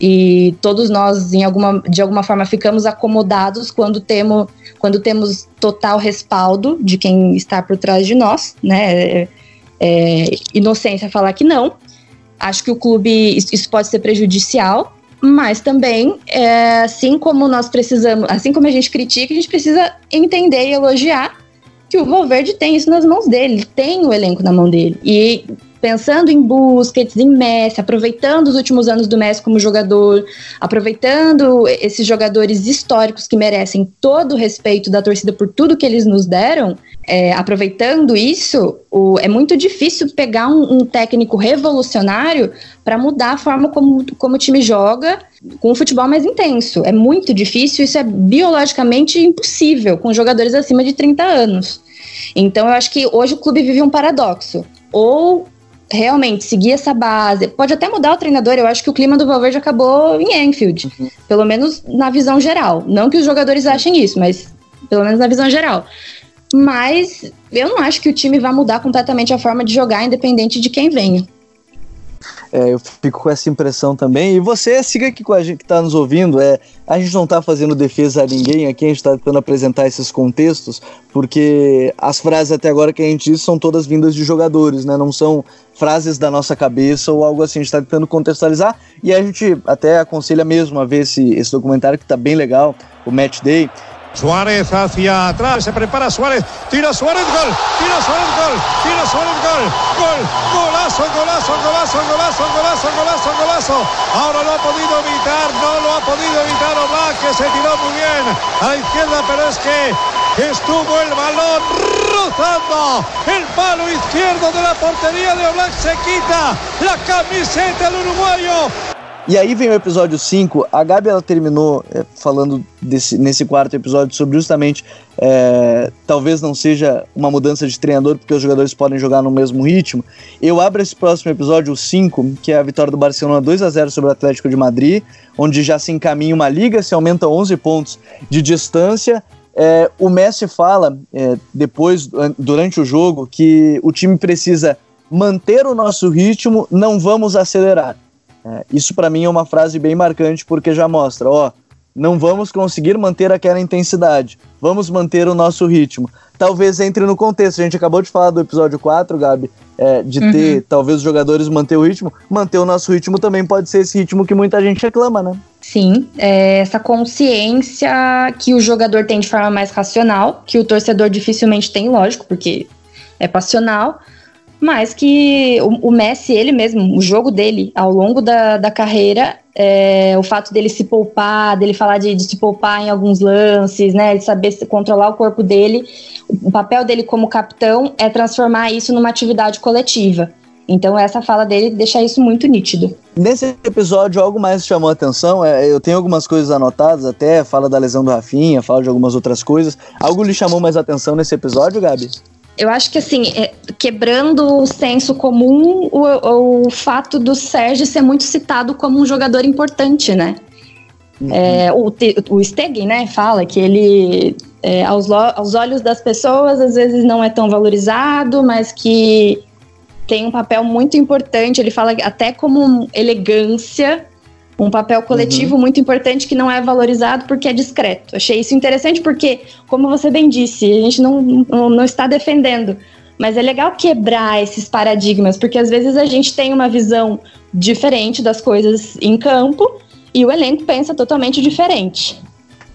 e todos nós em alguma, de alguma forma ficamos acomodados quando temos quando temos total respaldo de quem está por trás de nós, né? É, é, inocência falar que não. Acho que o clube isso pode ser prejudicial, mas também é, assim como nós precisamos, assim como a gente critica, a gente precisa entender e elogiar que o Valverde tem isso nas mãos dele, tem o elenco na mão dele e pensando em Busquets, em Messi, aproveitando os últimos anos do Messi como jogador, aproveitando esses jogadores históricos que merecem todo o respeito da torcida por tudo que eles nos deram, é, aproveitando isso, o, é muito difícil pegar um, um técnico revolucionário para mudar a forma como, como o time joga com um futebol mais intenso. É muito difícil, isso é biologicamente impossível com jogadores acima de 30 anos. Então eu acho que hoje o clube vive um paradoxo. Ou realmente seguir essa base. Pode até mudar o treinador, eu acho que o clima do Valverde acabou em Enfield, uhum. pelo menos na visão geral. Não que os jogadores achem isso, mas pelo menos na visão geral. Mas eu não acho que o time vá mudar completamente a forma de jogar, independente de quem venha. É, eu fico com essa impressão também. E você, siga aqui com a gente que está nos ouvindo. É, a gente não está fazendo defesa a ninguém aqui, a gente está tentando apresentar esses contextos, porque as frases até agora que a gente disse são todas vindas de jogadores, né? Não são frases da nossa cabeça ou algo assim. A gente está tentando contextualizar e a gente até aconselha mesmo a ver esse, esse documentário que está bem legal, o Match Day. Suárez hacia atrás, se prepara Suárez, tira Suárez, gol, tira Suárez, gol, tira Suárez, gol, gol, golazo, golazo, golazo, golazo, golazo, golazo, golazo. Ahora lo ha podido evitar, no lo ha podido evitar Oblak, que se tiró muy bien a la izquierda, pero es que estuvo el balón rozando el palo izquierdo de la portería de Oblak, se quita la camiseta del uruguayo. E aí vem o episódio 5. A Gabi ela terminou é, falando desse, nesse quarto episódio sobre justamente é, talvez não seja uma mudança de treinador, porque os jogadores podem jogar no mesmo ritmo. Eu abro esse próximo episódio, o 5, que é a vitória do Barcelona 2 a 0 sobre o Atlético de Madrid, onde já se encaminha uma liga, se aumenta 11 pontos de distância. É, o Messi fala é, depois, durante o jogo, que o time precisa manter o nosso ritmo, não vamos acelerar. É, isso para mim é uma frase bem marcante porque já mostra, ó, não vamos conseguir manter aquela intensidade, vamos manter o nosso ritmo. Talvez entre no contexto, a gente acabou de falar do episódio 4, Gabi, é, de uhum. ter, talvez os jogadores manter o ritmo, manter o nosso ritmo também pode ser esse ritmo que muita gente reclama, né? Sim, é essa consciência que o jogador tem de forma mais racional, que o torcedor dificilmente tem, lógico, porque é passional, mas que o, o, Messi, ele mesmo, o jogo dele ao longo da, da carreira, é, o fato dele se poupar, dele falar de, de, se poupar em alguns lances, né, de saber controlar o corpo dele, o, o papel dele como capitão é transformar isso numa atividade coletiva. Então essa fala dele deixa isso muito nítido. Nesse episódio, algo mais chamou a atenção. É, eu tenho algumas coisas anotadas, até fala da lesão do Rafinha, fala de algumas outras coisas. Algo lhe chamou mais atenção nesse episódio, Gabi? Eu acho que assim, é, quebrando o senso comum, o, o, fato do Sérgio ser muito citado como um jogador importante, né? Uhum. É, o, o Stegen, né, fala que ele, é, aos, aos olhos das pessoas, às vezes não é tão valorizado, mas que tem um papel muito importante. Ele fala até como elegância um papel coletivo uhum. muito importante que não é valorizado porque é discreto. Achei isso interessante porque, como você bem disse, a gente não, não, não está defendendo, mas é legal quebrar esses paradigmas, porque às vezes a gente tem uma visão diferente das coisas em campo e o elenco pensa totalmente diferente.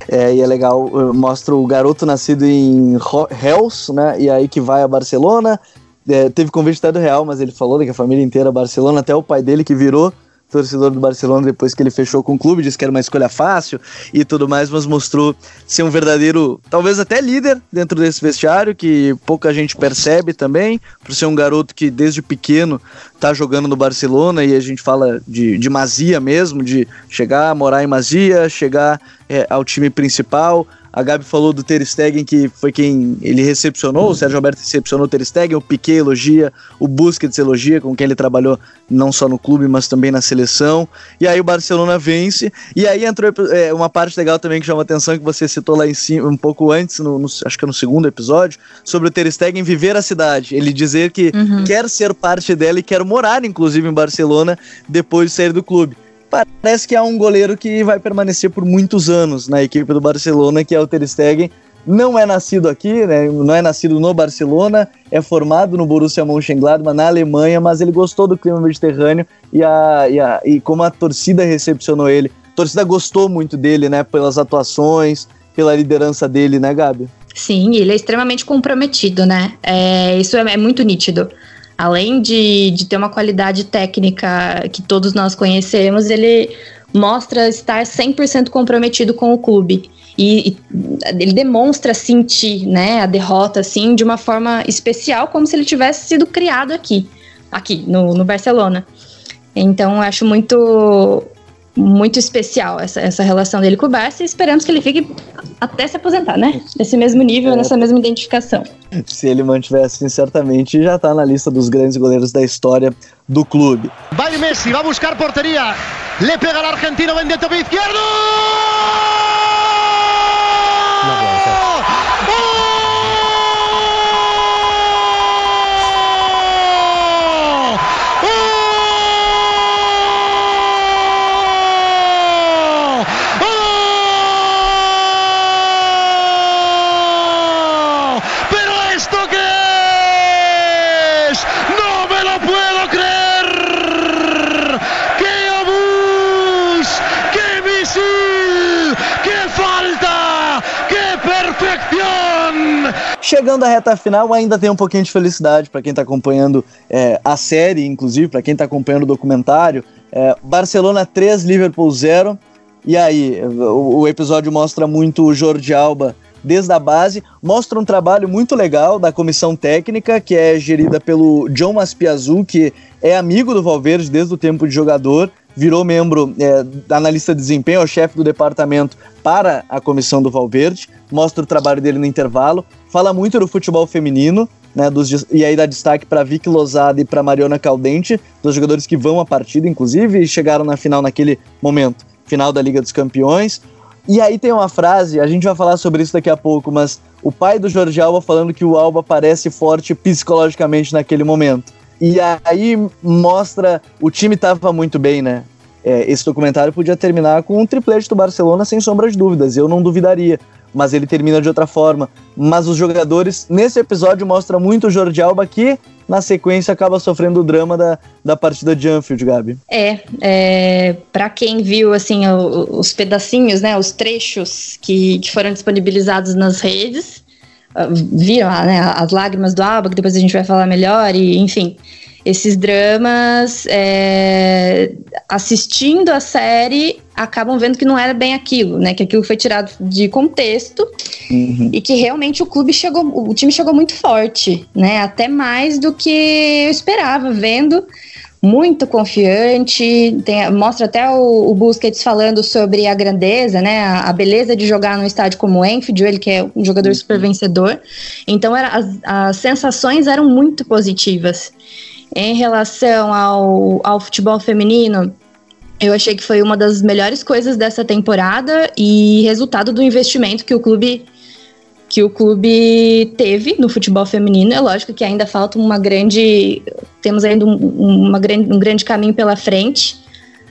É, e é legal, eh, mostra o garoto nascido em Hells, né? E aí que vai a Barcelona. É, teve convite até do Real, mas ele falou que a família inteira é Barcelona, até o pai dele que virou torcedor do Barcelona depois que ele fechou com o clube, disse que era uma escolha fácil e tudo mais, mas mostrou ser um verdadeiro, talvez até líder dentro desse vestiário, que pouca gente percebe também, por ser um garoto que desde pequeno tá jogando no Barcelona e a gente fala de, de Mazia mesmo, de chegar, morar em Mazia, chegar é, ao time principal, a Gabi falou do Ter Stegen, que foi quem ele recepcionou, o Sérgio Roberto recepcionou o Ter Stegen, o Piquet elogia, o Busquets elogia, com quem ele trabalhou não só no clube, mas também na seleção. E aí o Barcelona vence, e aí entrou é, uma parte legal também que chama atenção, que você citou lá em cima, um pouco antes, no, no, acho que é no segundo episódio, sobre o Ter Stegen viver a cidade. Ele dizer que uhum. quer ser parte dela e quer morar, inclusive, em Barcelona, depois de sair do clube parece que há um goleiro que vai permanecer por muitos anos na equipe do Barcelona, que é o Ter Stegen. Não é nascido aqui, né? não é nascido no Barcelona, é formado no Borussia Mönchengladbach, na Alemanha, mas ele gostou do clima mediterrâneo e, a, e, a, e como a torcida recepcionou ele. A torcida gostou muito dele, né? Pelas atuações, pela liderança dele, né, Gabi? Sim, ele é extremamente comprometido, né? É, isso é, é muito nítido além de, de ter uma qualidade técnica que todos nós conhecemos, ele mostra estar 100% comprometido com o clube. E, e, ele demonstra sentir né, a derrota assim, de uma forma especial, como se ele tivesse sido criado aqui, aqui no, no Barcelona. Então, acho muito muito especial essa, essa relação dele com o Barça e esperamos que ele fique até se aposentar, né? Nesse mesmo nível, é. nessa mesma identificação. Se ele mantiver assim, certamente já está na lista dos grandes goleiros da história do clube. Vai Messi, vai buscar porteria. Le pega al argentino, vende tope izquierdo! Chegando à reta final, ainda tem um pouquinho de felicidade para quem está acompanhando é, a série, inclusive, para quem está acompanhando o documentário. É, Barcelona 3, Liverpool 0. E aí, o, o, episódio mostra muito o Jordi Alba desde a base, mostra um trabalho muito legal da comissão técnica, que é gerida pelo John Maspiazul, que é amigo do Valverde desde o tempo de jogador, virou membro é, analista de desempenho, é o chefe do departamento para a comissão do Valverde, mostra o trabalho dele no intervalo, fala muito do futebol feminino, né, dos, e aí dá destaque para Vicky Lozada e para Mariana Caldente, dos jogadores que vão à partida, inclusive, e chegaram na final naquele momento, final da Liga dos Campeões. E aí tem uma frase, a gente vai falar sobre isso daqui a pouco, mas o pai do Jorge Alba falando que o Alba parece forte psicologicamente naquele momento. E aí mostra. O time estava muito bem, né? É, esse documentário podia terminar com um triplete do Barcelona, sem sombra de dúvidas. Eu não duvidaria. Mas ele termina de outra forma. Mas os jogadores, nesse episódio, mostra muito o Jordi Alba que, na sequência, acaba sofrendo o drama da, da partida de Anfield, Gabi. É, é para quem viu assim os pedacinhos, né, os trechos que, que foram disponibilizados nas redes, ah, viram né, as lágrimas do Alba, que depois a gente vai falar melhor, e enfim, esses dramas, é, assistindo a série, acabam vendo que não era bem aquilo, né? Que aquilo foi tirado de contexto uhum. e que realmente o clube chegou, o time chegou muito forte, né? Até mais do que eu esperava, vendo muito confiante, tem, mostra até o, o, Busquets falando sobre a grandeza, né, a, a, beleza de jogar num estádio como o Enfield, ele que é um jogador super uhum. vencedor. Então era, as, as sensações eram muito positivas. Em relação ao, ao futebol feminino, eu achei que foi uma das melhores coisas dessa temporada e resultado do investimento que o clube que o clube teve no futebol feminino. É lógico que ainda falta uma grande. Temos ainda um, uma grande, um grande caminho pela frente.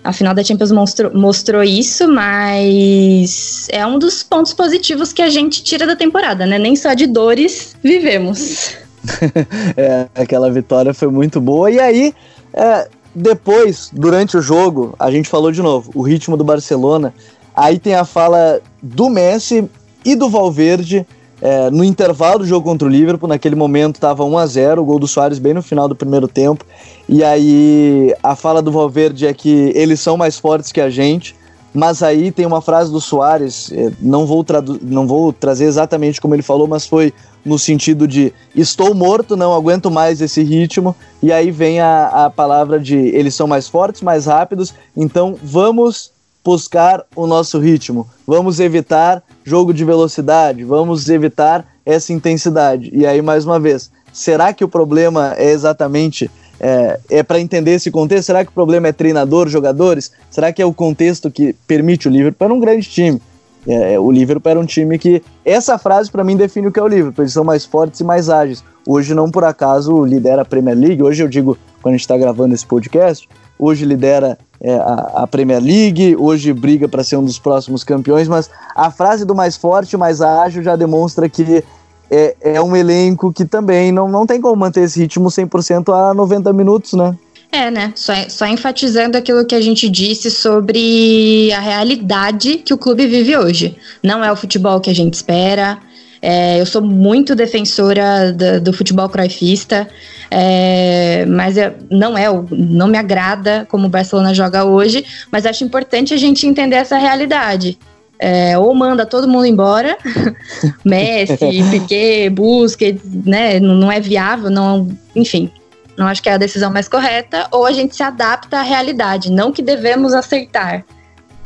A final da Champions mostrou, mostrou isso, mas é um dos pontos positivos que a gente tira da temporada, né? Nem só de dores vivemos. é, aquela vitória foi muito boa. E aí, é, depois, durante o jogo, a gente falou de novo, o ritmo do Barcelona. Aí tem a fala do Messi e do Valverde é, no intervalo do jogo contra o Liverpool, naquele momento estava 1 a 0 o gol do Soares bem no final do primeiro tempo. E aí a fala do Valverde é que eles são mais fortes que a gente. Mas aí tem uma frase do Soares, é, não vou, não vou trazer exatamente como ele falou, mas foi no sentido de estou morto, não aguento mais esse ritmo. E aí vem a, a palavra de eles são mais fortes, mais rápidos, então vamos buscar o nosso ritmo. Vamos evitar jogo de velocidade, vamos evitar essa intensidade. E aí, mais uma vez, será que o problema é exatamente é, é para entender esse contexto? Será que o problema é treinador, jogadores? Será que é o contexto que permite o Liverpool? Era um grande time. É, é o Liverpool era um time que. Essa frase para mim define o que é o Liverpool. Eles são mais fortes e mais ágeis. Hoje, não por acaso, lidera a Premier League. Hoje eu digo, quando a gente está gravando esse podcast, hoje lidera é, a, a, Premier League, hoje briga para ser um dos próximos campeões, mas a frase do mais forte, mais ágil já demonstra que é, é um elenco que também não, não tem como manter esse ritmo 100% a 90 minutos, né? É, né? Só, só enfatizando aquilo que a gente disse sobre a realidade que o clube vive hoje. Não é o futebol que a gente espera, é, eu sou muito defensora do, do futebol croifista, é, mas é, não é, não me agrada como o Barcelona joga hoje, mas acho importante a gente entender essa realidade. É, ou manda todo mundo embora, Messi, Piquet, Busquets, né, não, não é viável, não, enfim, não acho que é a decisão mais correta, ou a gente se adapta à realidade, não que devemos aceitar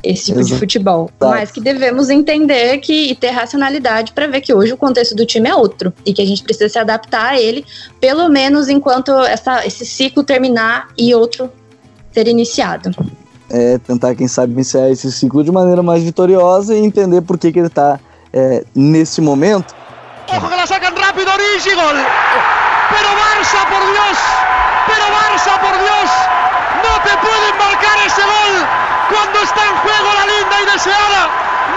esse tipo Exato. de futebol. Mas que devemos entender que, e ter racionalidade para ver que hoje o contexto do time é outro e que a gente precisa se adaptar a ele, pelo menos enquanto essa, esse ciclo terminar e outro ser iniciado. É, tentar, quem sabe, iniciar esse ciclo de maneira mais vitoriosa e entender por que, que ele está é, nesse momento. Ojo que la sacan rápido, Origi, gol! Pero Barça, por Dios! Pero Barça, por Dios! No te pueden marcar ese gol! Quando está em jogo a linda e deseada,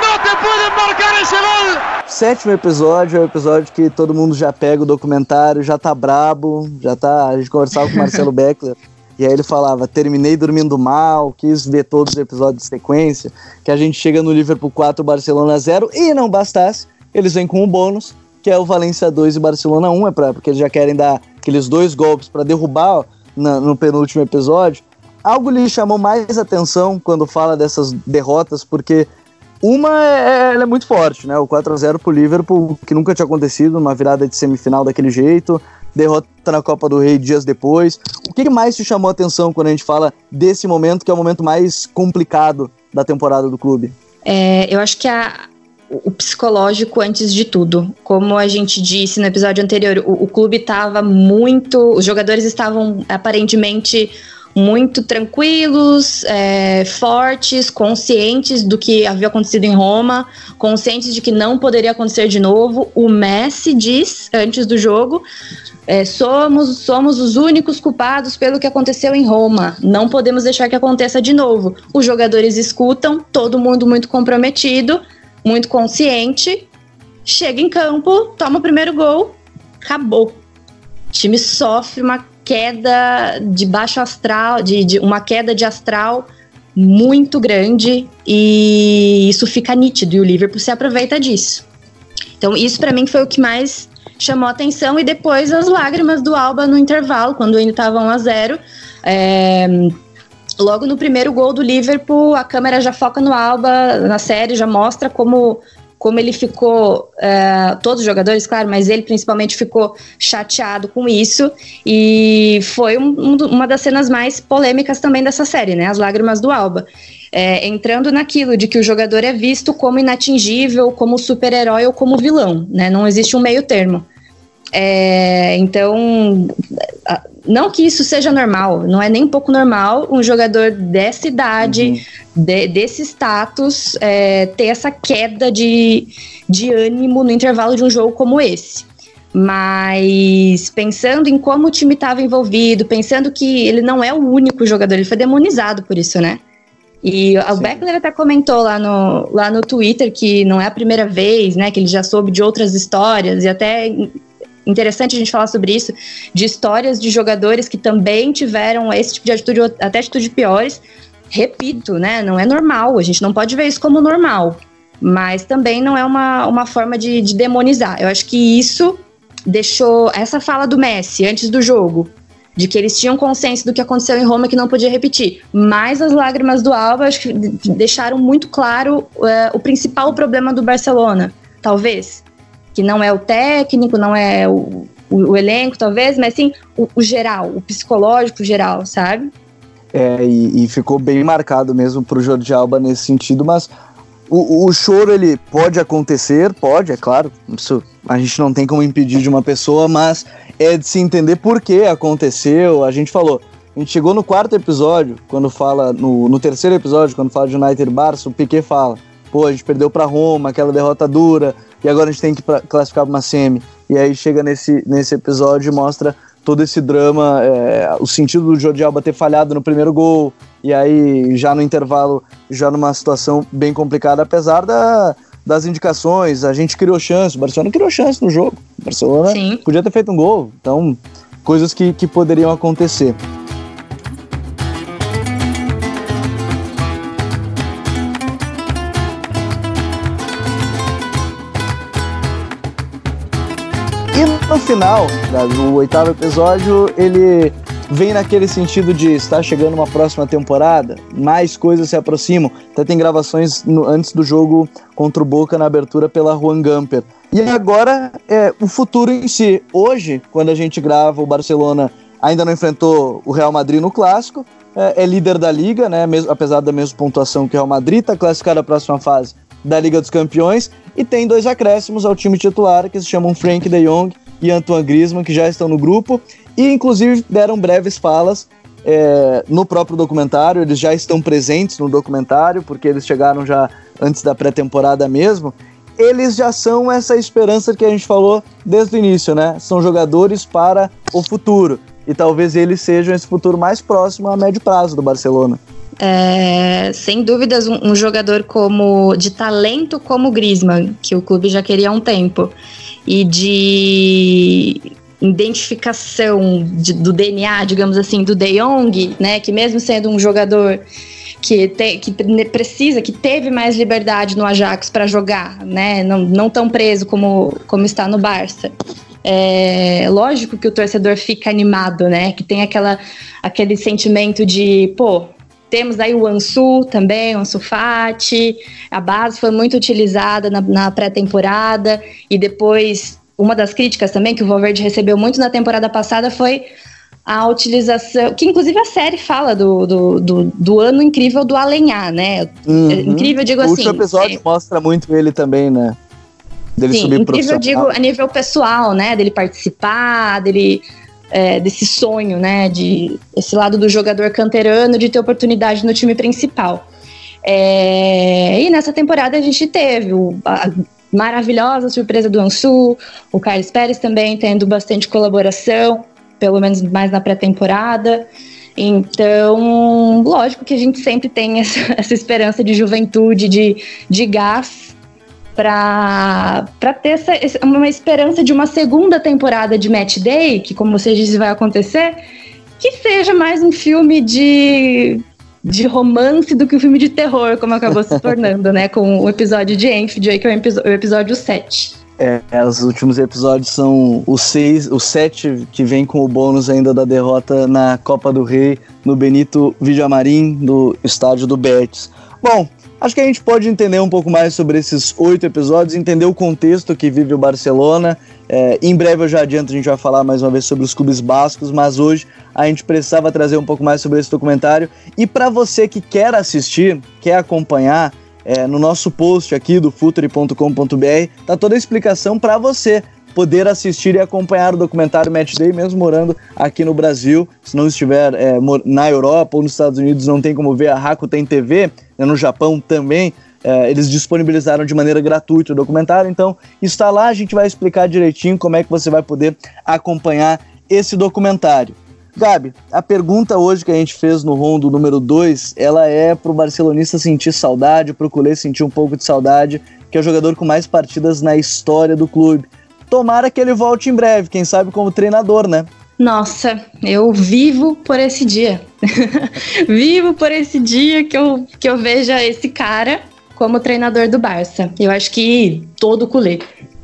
não te podem marcar esse gol. Sétimo episódio é o episódio que todo mundo já pega o documentário, já tá brabo, já tá. A gente conversava com o Marcelo Beckler. E aí ele falava, terminei dormindo mal, quis ver todos os episódios de sequência, que a gente chega no Liverpool 4, Barcelona 0, e não bastasse, eles vêm com um bônus, que é o Valência 2 e Barcelona 1, é pra, porque eles já querem dar aqueles dois golpes para derrubar ó, na, no penúltimo episódio. Algo lhe chamou mais atenção quando fala dessas derrotas, porque uma é, é, é muito forte, né? O 4 a 0 pro Liverpool, que nunca tinha acontecido, numa virada de semifinal daquele jeito, derrota na Copa do Rei dias depois. O que mais te chamou a atenção quando a gente fala desse momento, que é o momento mais complicado da temporada do clube? É, eu acho que a, o psicológico antes de tudo. Como a gente disse no episódio anterior, o, o clube estava muito. Os jogadores estavam aparentemente muito tranquilos, é, fortes, conscientes do que havia acontecido em Roma, conscientes de que não poderia acontecer de novo. O Messi diz antes do jogo: é, somos, somos os únicos culpados pelo que aconteceu em Roma. Não podemos deixar que aconteça de novo. Os jogadores escutam, todo mundo muito comprometido, muito consciente. Chega em campo, toma o primeiro gol, acabou. O time sofre uma queda de baixo astral, de, de uma queda de astral muito grande e isso fica nítido e o Liverpool se aproveita disso. Então isso para mim foi o que mais chamou atenção e depois as lágrimas do Alba no intervalo, quando ainda estava 1 a 0 é, Logo no primeiro gol do Liverpool, a câmera já foca no Alba, na série, já mostra como, como ele ficou, é, todos os jogadores, claro, mas ele principalmente ficou chateado com isso. E foi um, um, uma das cenas mais polêmicas também dessa série, né? As lágrimas do Alba é, entrando naquilo de que o jogador é visto como inatingível, como super-herói ou como vilão, né? Não existe um meio termo. É, então, não que isso seja normal, não é nem um pouco normal um jogador dessa idade, uhum. de, desse status, é, ter essa queda de, de ânimo no intervalo de um jogo como esse. Mas pensando em como o time estava envolvido, pensando que ele não é o único jogador, ele foi demonizado por isso, né? E o Beckler até comentou lá no, lá no Twitter que não é a primeira vez, né, que ele já soube de outras histórias e até interessante a gente falar sobre isso, de histórias de jogadores que também tiveram esse tipo de atitude, até atitude piores. Repito, né, não é normal, a gente não pode ver isso como normal, mas também não é uma, uma forma de, de demonizar. Eu acho que isso deixou essa fala do Messi antes do jogo de que eles tinham consciência do que aconteceu em Roma que não podia repetir. Mas as lágrimas do Alba acho que deixaram muito claro é, o principal problema do Barcelona, talvez. Que não é o técnico, não é o, o, o elenco, talvez, mas sim o, o, geral, o psicológico geral, sabe? É, e, e ficou bem marcado mesmo pro Jordi Alba nesse sentido, mas o, o, choro ele pode acontecer, pode, é claro. Isso a gente não tem como impedir de uma pessoa, mas é de se entender por que aconteceu. A gente falou, a gente chegou no quarto episódio, quando fala, no, no terceiro episódio, quando fala de United Barça, o Piquet fala, pô, a gente perdeu para Roma, aquela derrota dura, e agora a gente tem que pra, classificar para uma semi. E aí chega nesse, nesse episódio e mostra todo esse drama, é, o sentido do Jordi Alba ter falhado no primeiro gol, e aí já no intervalo, já numa situação bem complicada, apesar da, das indicações, a gente criou chance, o Barcelona criou chance no jogo, o Barcelona Sim. podia ter feito um gol, então coisas que, que poderiam acontecer. Final do oitavo episódio, ele vem naquele sentido de estar chegando uma próxima temporada, mais coisas se aproximam. Até tem gravações no, antes do jogo contra o Boca na abertura pela Juan Gamper. E agora é o futuro em si. Hoje, quando a gente grava, o Barcelona ainda não enfrentou o Real Madrid no clássico. É, é líder da liga, né? Mesmo, apesar da mesma pontuação que o Real Madrid, está classificado à próxima fase da Liga dos Campeões e tem dois acréscimos ao time titular que se chamam Frank de Jong e Antoine Griezmann, que já estão no grupo e inclusive deram breves falas é, no próprio documentário. Eles já estão presentes no documentário, porque eles chegaram já antes da pré-temporada mesmo. Eles já são essa esperança que a gente falou desde o início, né? São jogadores para o futuro. E talvez eles sejam esse futuro mais próximo a médio prazo do Barcelona. É, sem dúvidas, um, um, jogador como de talento como Griezmann, que o clube já queria há um tempo, e de identificação de, do DNA, digamos assim, do De Jong, né, que mesmo sendo um jogador que, te, que precisa, que teve mais liberdade no Ajax para jogar, né? Não, não tão preso como, como está no Barça. É lógico que o torcedor fica animado, né? Que tem aquela, aquele sentimento de, pô, temos aí o Ansu também, o Ansu Fati, a base foi muito utilizada na, na pré-temporada e depois uma das críticas também que o Valverde recebeu muito na temporada passada foi a utilização, que inclusive a série fala do, do, do, do ano incrível do Alenhar, né? Uhum. Incrível, digo o assim. O último episódio é... mostra muito ele também, né? Dele Sim, subir incrível, digo, a nível pessoal, né? Dele participar, dele. É, desse sonho, né? De esse lado do jogador canterano de ter oportunidade no time principal. É, e nessa temporada a gente teve o, a maravilhosa surpresa do Ansu, o Carlos Pérez também tendo bastante colaboração pelo menos mais na pré-temporada. Então, lógico que a gente sempre tem essa, essa esperança de juventude, de, de gás, para ter essa, uma esperança de uma segunda temporada de Match Day, que, como você disse, vai acontecer, que seja mais um filme de, de romance do que um filme de terror, como acabou se tornando, né? Com o episódio de Enfield, que é o episódio 7. É, os últimos episódios são os seis, os sete que vem com o bônus ainda da derrota na Copa do Rei no Benito Villamarim, do estádio do Betis. Bom, acho que a gente pode entender um pouco mais sobre esses oito episódios, entender o contexto que vive o Barcelona. É, em breve eu já adianto, a gente vai falar mais uma vez sobre os clubes bascos, mas hoje a gente precisava trazer um pouco mais sobre esse documentário. E para você que quer assistir, quer acompanhar, é, no nosso post aqui do futuri.com.br tá toda a explicação para você poder assistir e acompanhar o documentário Match Day, mesmo morando aqui no Brasil. Se não estiver é, na Europa ou nos Estados Unidos, não tem como ver, a Rakuten TV, né, no Japão também, é, eles disponibilizaram de maneira gratuita o documentário, então está lá, a gente vai explicar direitinho como é que você vai poder acompanhar esse documentário. Gabi, a pergunta hoje que a gente fez no rondo número 2, ela é pro barcelonista sentir saudade, pro culé sentir um pouco de saudade, que é o jogador com mais partidas na história do clube. Tomara que ele volte em breve, quem sabe como treinador, né? Nossa, eu vivo por esse dia. vivo por esse dia que eu, que eu veja esse cara como treinador do Barça. Eu acho que todo culé.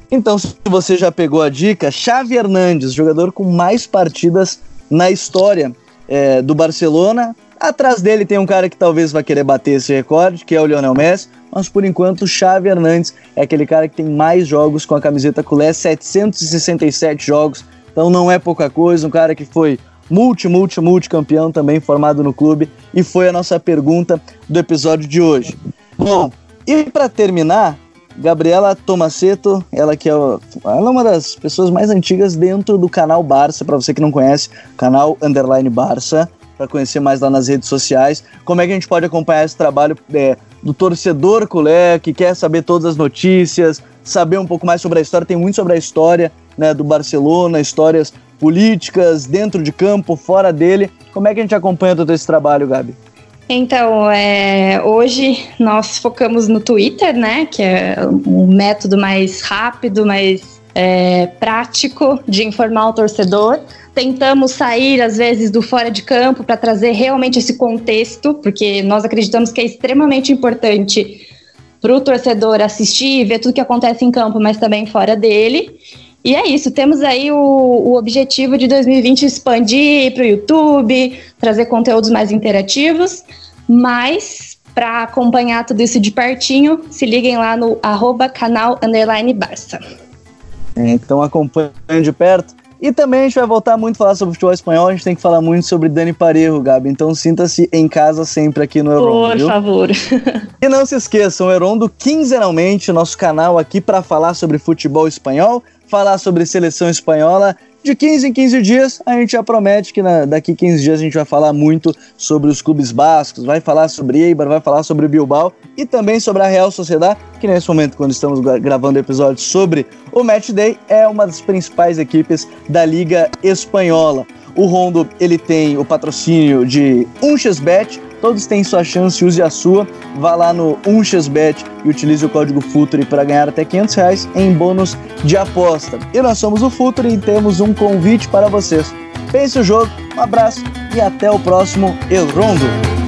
Então, se você já pegou a dica, Xavi Hernandes, jogador com mais partidas na história é, do Barcelona. Atrás dele tem um cara que talvez vai querer bater esse recorde, que é o Lionel Messi, mas por enquanto o Xavi Hernandes é aquele cara que tem mais jogos com a camiseta culé, 767 jogos, então não é pouca coisa, um cara que foi multi, multi, multi campeão também formado no clube e foi a nossa pergunta do episódio de hoje. Bom, e para terminar, Gabriela Tomaceto, ela que é, ela é uma das pessoas mais antigas dentro do canal Barça, para você que não conhece, canal Underline Barça, para conhecer mais lá nas redes sociais. Como é que a gente pode acompanhar esse trabalho é, do torcedor culé, que quer saber todas as notícias, saber um pouco mais sobre a história, tem muito sobre a história né, do Barcelona, histórias políticas dentro de campo, fora dele. Como é que a gente acompanha todo esse trabalho, Gabi? Então, é, hoje nós focamos no Twitter, né? Que é um método mais rápido, mais é, prático de informar o torcedor. Tentamos sair, às vezes, do fora de campo para trazer realmente esse contexto, porque nós acreditamos que é extremamente importante para o torcedor assistir e ver tudo que acontece em campo, mas também fora dele. E é isso, temos aí o, o objetivo de 2020 expandir para o YouTube, trazer conteúdos mais interativos, mas para acompanhar tudo isso de pertinho, se liguem lá no arroba canal underline Barça. Então acompanhem de perto. E também a gente vai voltar muito a falar sobre futebol espanhol, a gente tem que falar muito sobre Dani Parejo, Gabi. Então sinta-se em casa sempre aqui no Eurondo. Por viu? favor. e não se esqueçam, Eurondo quinzenalmente, nosso canal aqui para falar sobre futebol espanhol, falar sobre seleção espanhola. De 15 em 15 dias, a gente já promete que na, daqui 15 dias a gente vai falar muito sobre os clubes bascos, vai falar sobre Eibar, vai falar sobre Bilbao e também sobre a Real Sociedade, que nesse momento, quando estamos gravando episódios sobre o Match Day, é uma das principais equipes da Liga Espanhola. O Rondo ele tem o patrocínio de Unchesbet, Todos têm sua chance, use a sua. Vá lá no UnchesBet e utilize o código FUTURE para ganhar até 500 reais em bônus de aposta. E nós somos o Future e temos um convite para vocês. Pense o jogo, um abraço e até o próximo El Rondo.